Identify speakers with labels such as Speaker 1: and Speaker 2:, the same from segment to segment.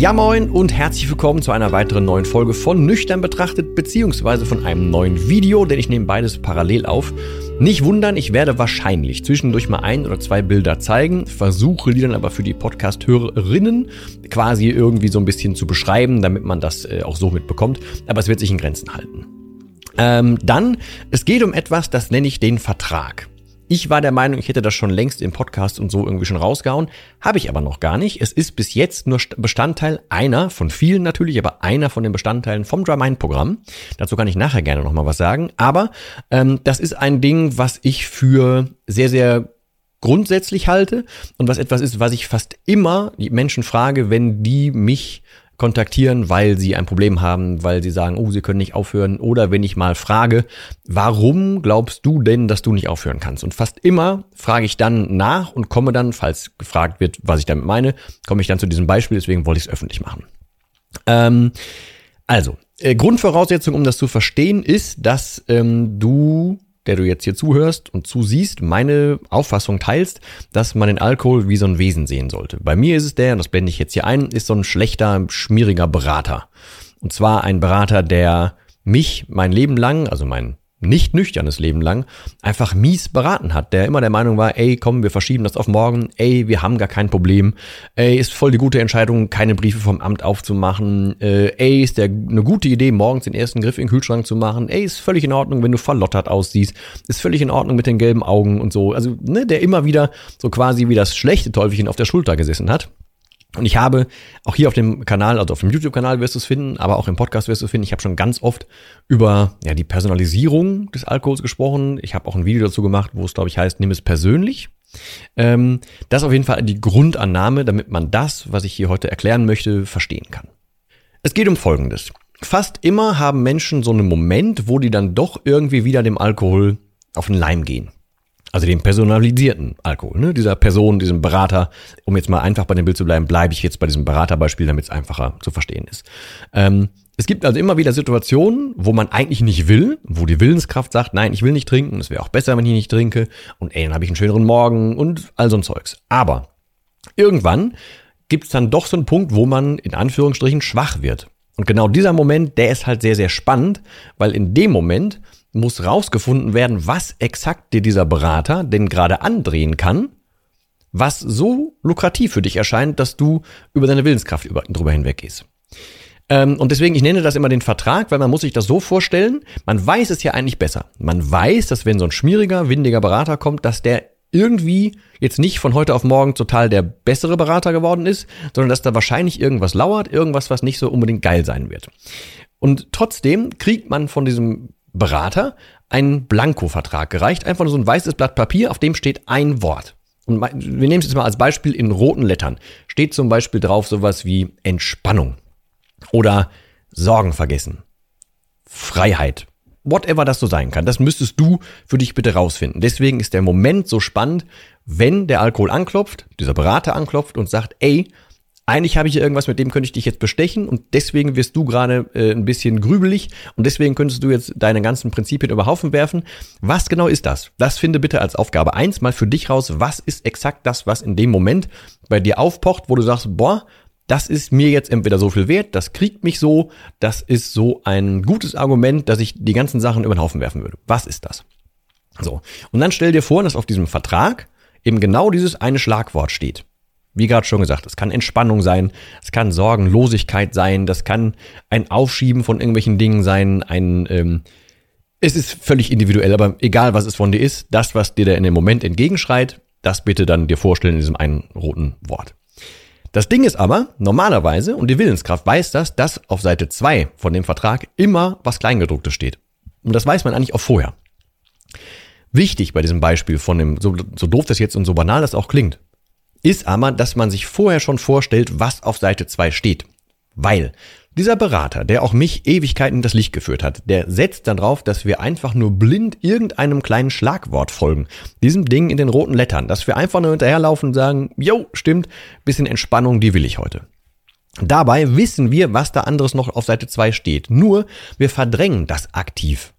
Speaker 1: Ja moin und herzlich willkommen zu einer weiteren neuen Folge von Nüchtern betrachtet beziehungsweise von einem neuen Video, denn ich nehme beides parallel auf. Nicht wundern, ich werde wahrscheinlich zwischendurch mal ein oder zwei Bilder zeigen, versuche die dann aber für die Podcast-Hörerinnen quasi irgendwie so ein bisschen zu beschreiben, damit man das äh, auch so mitbekommt, aber es wird sich in Grenzen halten. Ähm, dann, es geht um etwas, das nenne ich den Vertrag. Ich war der Meinung, ich hätte das schon längst im Podcast und so irgendwie schon rausgehauen. Habe ich aber noch gar nicht. Es ist bis jetzt nur Bestandteil einer von vielen natürlich, aber einer von den Bestandteilen vom DryMind-Programm. Dazu kann ich nachher gerne nochmal was sagen. Aber ähm, das ist ein Ding, was ich für sehr, sehr grundsätzlich halte und was etwas ist, was ich fast immer die Menschen frage, wenn die mich kontaktieren, weil sie ein Problem haben, weil sie sagen, oh, sie können nicht aufhören. Oder wenn ich mal frage, warum glaubst du denn, dass du nicht aufhören kannst? Und fast immer frage ich dann nach und komme dann, falls gefragt wird, was ich damit meine, komme ich dann zu diesem Beispiel, deswegen wollte ich es öffentlich machen. Ähm, also, äh, Grundvoraussetzung, um das zu verstehen, ist, dass ähm, du der du jetzt hier zuhörst und zusiehst, meine Auffassung teilst, dass man den Alkohol wie so ein Wesen sehen sollte. Bei mir ist es der, und das blende ich jetzt hier ein, ist so ein schlechter, schmieriger Berater. Und zwar ein Berater, der mich mein Leben lang, also mein nicht nüchternes Leben lang einfach mies beraten hat, der immer der Meinung war, ey, komm, wir verschieben das auf morgen, ey, wir haben gar kein Problem, ey, ist voll die gute Entscheidung, keine Briefe vom Amt aufzumachen, äh, ey, ist der eine gute Idee, morgens den ersten Griff in den Kühlschrank zu machen, ey, ist völlig in Ordnung, wenn du verlottert aussiehst, ist völlig in Ordnung mit den gelben Augen und so, also, ne, der immer wieder so quasi wie das schlechte Teufelchen auf der Schulter gesessen hat. Und ich habe auch hier auf dem Kanal, also auf dem YouTube-Kanal wirst du es finden, aber auch im Podcast wirst du es finden. Ich habe schon ganz oft über ja, die Personalisierung des Alkohols gesprochen. Ich habe auch ein Video dazu gemacht, wo es, glaube ich, heißt, nimm es persönlich. Ähm, das ist auf jeden Fall die Grundannahme, damit man das, was ich hier heute erklären möchte, verstehen kann. Es geht um Folgendes. Fast immer haben Menschen so einen Moment, wo die dann doch irgendwie wieder dem Alkohol auf den Leim gehen. Also den personalisierten Alkohol, ne? Dieser Person, diesem Berater, um jetzt mal einfach bei dem Bild zu bleiben, bleibe ich jetzt bei diesem Beraterbeispiel, damit es einfacher zu verstehen ist. Ähm, es gibt also immer wieder Situationen, wo man eigentlich nicht will, wo die Willenskraft sagt, nein, ich will nicht trinken, es wäre auch besser, wenn ich nicht trinke und ey, dann habe ich einen schöneren Morgen und all so ein Zeugs. Aber irgendwann gibt es dann doch so einen Punkt, wo man in Anführungsstrichen schwach wird. Und genau dieser Moment, der ist halt sehr, sehr spannend, weil in dem Moment muss rausgefunden werden, was exakt dir dieser Berater denn gerade andrehen kann, was so lukrativ für dich erscheint, dass du über deine Willenskraft über, drüber hinweggehst. Ähm, und deswegen, ich nenne das immer den Vertrag, weil man muss sich das so vorstellen, man weiß es ja eigentlich besser. Man weiß, dass wenn so ein schmieriger, windiger Berater kommt, dass der irgendwie jetzt nicht von heute auf morgen total der bessere Berater geworden ist, sondern dass da wahrscheinlich irgendwas lauert, irgendwas, was nicht so unbedingt geil sein wird. Und trotzdem kriegt man von diesem Berater einen Blanko-Vertrag gereicht. Einfach nur so ein weißes Blatt Papier, auf dem steht ein Wort. Und wir nehmen es jetzt mal als Beispiel in roten Lettern. Steht zum Beispiel drauf sowas wie Entspannung oder Sorgen vergessen, Freiheit, whatever das so sein kann. Das müsstest du für dich bitte rausfinden. Deswegen ist der Moment so spannend, wenn der Alkohol anklopft, dieser Berater anklopft und sagt, ey, eigentlich habe ich hier irgendwas, mit dem könnte ich dich jetzt bestechen und deswegen wirst du gerade äh, ein bisschen grübelig und deswegen könntest du jetzt deine ganzen Prinzipien über Haufen werfen. Was genau ist das? Das finde bitte als Aufgabe eins mal für dich raus. Was ist exakt das, was in dem Moment bei dir aufpocht, wo du sagst, boah, das ist mir jetzt entweder so viel wert, das kriegt mich so, das ist so ein gutes Argument, dass ich die ganzen Sachen über den Haufen werfen würde. Was ist das? So. Und dann stell dir vor, dass auf diesem Vertrag eben genau dieses eine Schlagwort steht. Wie gerade schon gesagt, es kann Entspannung sein, es kann Sorgenlosigkeit sein, das kann ein Aufschieben von irgendwelchen Dingen sein, ein, ähm, Es ist völlig individuell, aber egal was es von dir ist, das, was dir da in dem Moment entgegenschreit, das bitte dann dir vorstellen in diesem einen roten Wort. Das Ding ist aber, normalerweise, und die Willenskraft weiß das, dass auf Seite 2 von dem Vertrag immer was Kleingedrucktes steht. Und das weiß man eigentlich auch vorher. Wichtig bei diesem Beispiel von dem, so, so doof das jetzt und so banal das auch klingt, ist aber, dass man sich vorher schon vorstellt, was auf Seite 2 steht. Weil dieser Berater, der auch mich Ewigkeiten in das Licht geführt hat, der setzt dann drauf, dass wir einfach nur blind irgendeinem kleinen Schlagwort folgen. Diesem Ding in den roten Lettern. Dass wir einfach nur hinterherlaufen und sagen, jo, stimmt, bisschen Entspannung, die will ich heute. Dabei wissen wir, was da anderes noch auf Seite 2 steht. Nur, wir verdrängen das aktiv.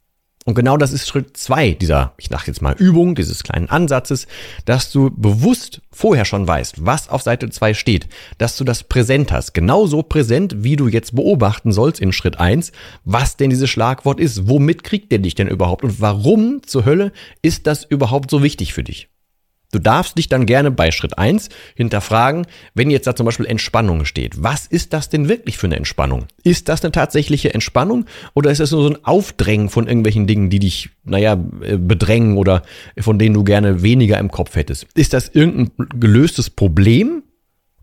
Speaker 1: Und genau das ist Schritt zwei dieser, ich sage jetzt mal Übung, dieses kleinen Ansatzes, dass du bewusst vorher schon weißt, was auf Seite zwei steht, dass du das präsent hast, genauso präsent, wie du jetzt beobachten sollst in Schritt eins, was denn dieses Schlagwort ist, womit kriegt der dich denn überhaupt? Und warum zur Hölle ist das überhaupt so wichtig für dich? Du darfst dich dann gerne bei Schritt eins hinterfragen, wenn jetzt da zum Beispiel Entspannung steht. Was ist das denn wirklich für eine Entspannung? Ist das eine tatsächliche Entspannung oder ist das nur so ein Aufdrängen von irgendwelchen Dingen, die dich, naja, äh, bedrängen oder von denen du gerne weniger im Kopf hättest? Ist das irgendein gelöstes Problem?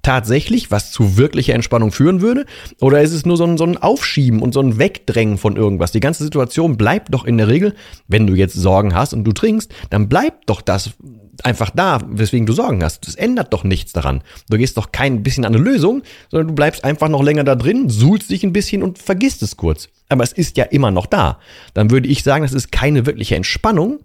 Speaker 1: Tatsächlich, was zu wirklicher Entspannung führen würde? Oder ist es nur so ein, so ein Aufschieben und so ein Wegdrängen von irgendwas? Die ganze Situation bleibt doch in der Regel, wenn du jetzt Sorgen hast und du trinkst, dann bleibt doch das einfach da, weswegen du Sorgen hast. Das ändert doch nichts daran. Du gehst doch kein bisschen an eine Lösung, sondern du bleibst einfach noch länger da drin, suhlst dich ein bisschen und vergisst es kurz. Aber es ist ja immer noch da. Dann würde ich sagen, das ist keine wirkliche Entspannung.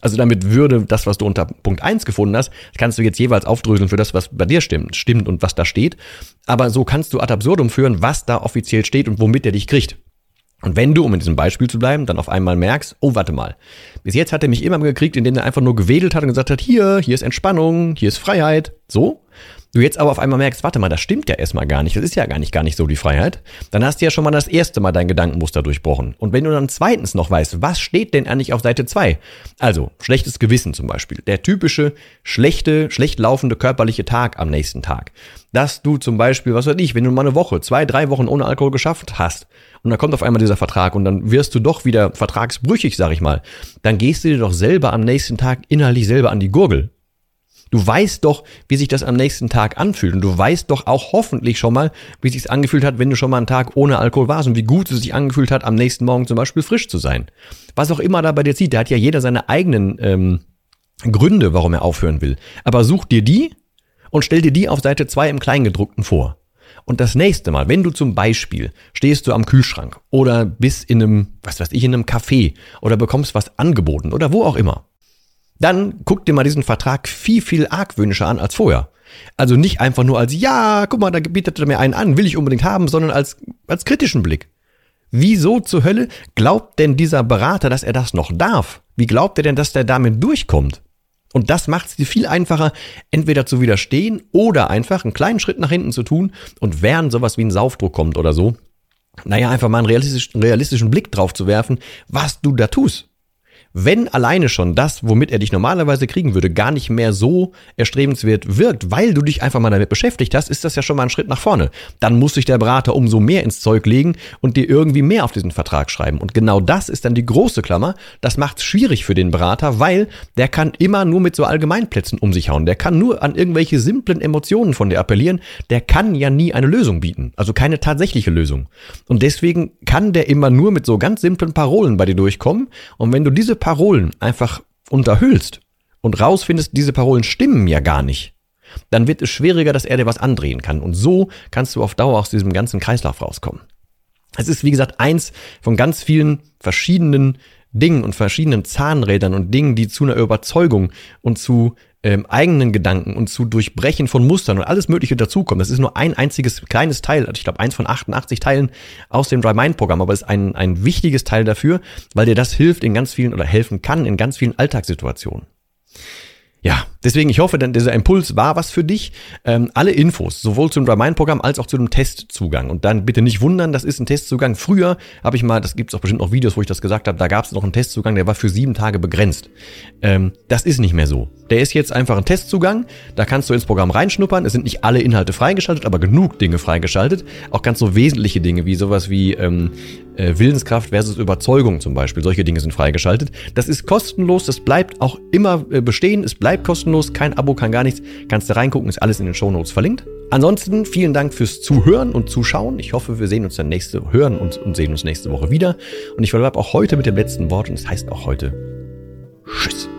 Speaker 1: Also damit würde das, was du unter Punkt 1 gefunden hast, kannst du jetzt jeweils aufdröseln für das, was bei dir stimmt, stimmt und was da steht. Aber so kannst du ad absurdum führen, was da offiziell steht und womit er dich kriegt. Und wenn du, um in diesem Beispiel zu bleiben, dann auf einmal merkst, oh, warte mal, bis jetzt hat er mich immer gekriegt, indem er einfach nur gewedelt hat und gesagt hat, hier, hier ist Entspannung, hier ist Freiheit, so, du jetzt aber auf einmal merkst, warte mal, das stimmt ja erstmal gar nicht, das ist ja gar nicht gar nicht so die Freiheit, dann hast du ja schon mal das erste Mal dein Gedankenmuster durchbrochen. Und wenn du dann zweitens noch weißt, was steht denn eigentlich auf Seite zwei? Also, schlechtes Gewissen zum Beispiel, der typische schlechte, schlecht laufende körperliche Tag am nächsten Tag. Dass du zum Beispiel, was weiß ich, wenn du mal eine Woche, zwei, drei Wochen ohne Alkohol geschafft hast und dann kommt auf einmal dieser Vertrag und dann wirst du doch wieder vertragsbrüchig, sag ich mal, dann gehst du dir doch selber am nächsten Tag innerlich selber an die Gurgel Du weißt doch, wie sich das am nächsten Tag anfühlt. Und du weißt doch auch hoffentlich schon mal, wie sich angefühlt hat, wenn du schon mal einen Tag ohne Alkohol warst und wie gut es sich angefühlt hat, am nächsten Morgen zum Beispiel frisch zu sein. Was auch immer da bei dir zieht, da hat ja jeder seine eigenen ähm, Gründe, warum er aufhören will. Aber such dir die und stell dir die auf Seite 2 im Kleingedruckten vor. Und das nächste Mal, wenn du zum Beispiel stehst du am Kühlschrank oder bist in einem, was weiß ich, in einem Café oder bekommst was angeboten oder wo auch immer dann guck dir mal diesen Vertrag viel, viel argwöhnischer an als vorher. Also nicht einfach nur als, ja, guck mal, da bietet er mir einen an, will ich unbedingt haben, sondern als, als kritischen Blick. Wieso zur Hölle glaubt denn dieser Berater, dass er das noch darf? Wie glaubt er denn, dass der damit durchkommt? Und das macht es dir viel einfacher, entweder zu widerstehen oder einfach einen kleinen Schritt nach hinten zu tun und während sowas wie ein Saufdruck kommt oder so, naja, einfach mal einen realistischen, realistischen Blick drauf zu werfen, was du da tust. Wenn alleine schon das, womit er dich normalerweise kriegen würde, gar nicht mehr so erstrebenswert wirkt, weil du dich einfach mal damit beschäftigt hast, ist das ja schon mal ein Schritt nach vorne. Dann muss sich der Berater umso mehr ins Zeug legen und dir irgendwie mehr auf diesen Vertrag schreiben. Und genau das ist dann die große Klammer. Das macht es schwierig für den Berater, weil der kann immer nur mit so Allgemeinplätzen um sich hauen. Der kann nur an irgendwelche simplen Emotionen von dir appellieren. Der kann ja nie eine Lösung bieten. Also keine tatsächliche Lösung. Und deswegen kann der immer nur mit so ganz simplen Parolen bei dir durchkommen. Und wenn du diese Parolen einfach unterhüllst und rausfindest, diese Parolen stimmen ja gar nicht, dann wird es schwieriger, dass er dir was andrehen kann. Und so kannst du auf Dauer aus diesem ganzen Kreislauf rauskommen. Es ist, wie gesagt, eins von ganz vielen verschiedenen Dingen und verschiedenen Zahnrädern und Dingen, die zu einer Überzeugung und zu ähm, eigenen Gedanken und zu Durchbrechen von Mustern und alles Mögliche dazukommen. Das ist nur ein einziges kleines Teil, also ich glaube eins von 88 Teilen aus dem Dry Mind Programm, aber es ist ein, ein wichtiges Teil dafür, weil dir das hilft in ganz vielen oder helfen kann in ganz vielen Alltagssituationen. Ja, Deswegen, ich hoffe, dann dieser Impuls war was für dich. Ähm, alle Infos, sowohl zum Remind-Programm als auch zu dem Testzugang. Und dann bitte nicht wundern, das ist ein Testzugang. Früher habe ich mal, das gibt es auch bestimmt noch Videos, wo ich das gesagt habe, da gab es noch einen Testzugang, der war für sieben Tage begrenzt. Ähm, das ist nicht mehr so. Der ist jetzt einfach ein Testzugang. Da kannst du ins Programm reinschnuppern. Es sind nicht alle Inhalte freigeschaltet, aber genug Dinge freigeschaltet. Auch ganz so wesentliche Dinge wie sowas wie ähm, äh, Willenskraft versus Überzeugung zum Beispiel. Solche Dinge sind freigeschaltet. Das ist kostenlos. Das bleibt auch immer äh, bestehen. Es bleibt kostenlos. Kein Abo, kann gar nichts. Kannst du reingucken. Ist alles in den Shownotes verlinkt. Ansonsten vielen Dank fürs Zuhören und Zuschauen. Ich hoffe, wir sehen uns dann nächste, hören und, und sehen uns nächste Woche wieder. Und ich verbleibe auch heute mit dem letzten Wort und es das heißt auch heute Tschüss.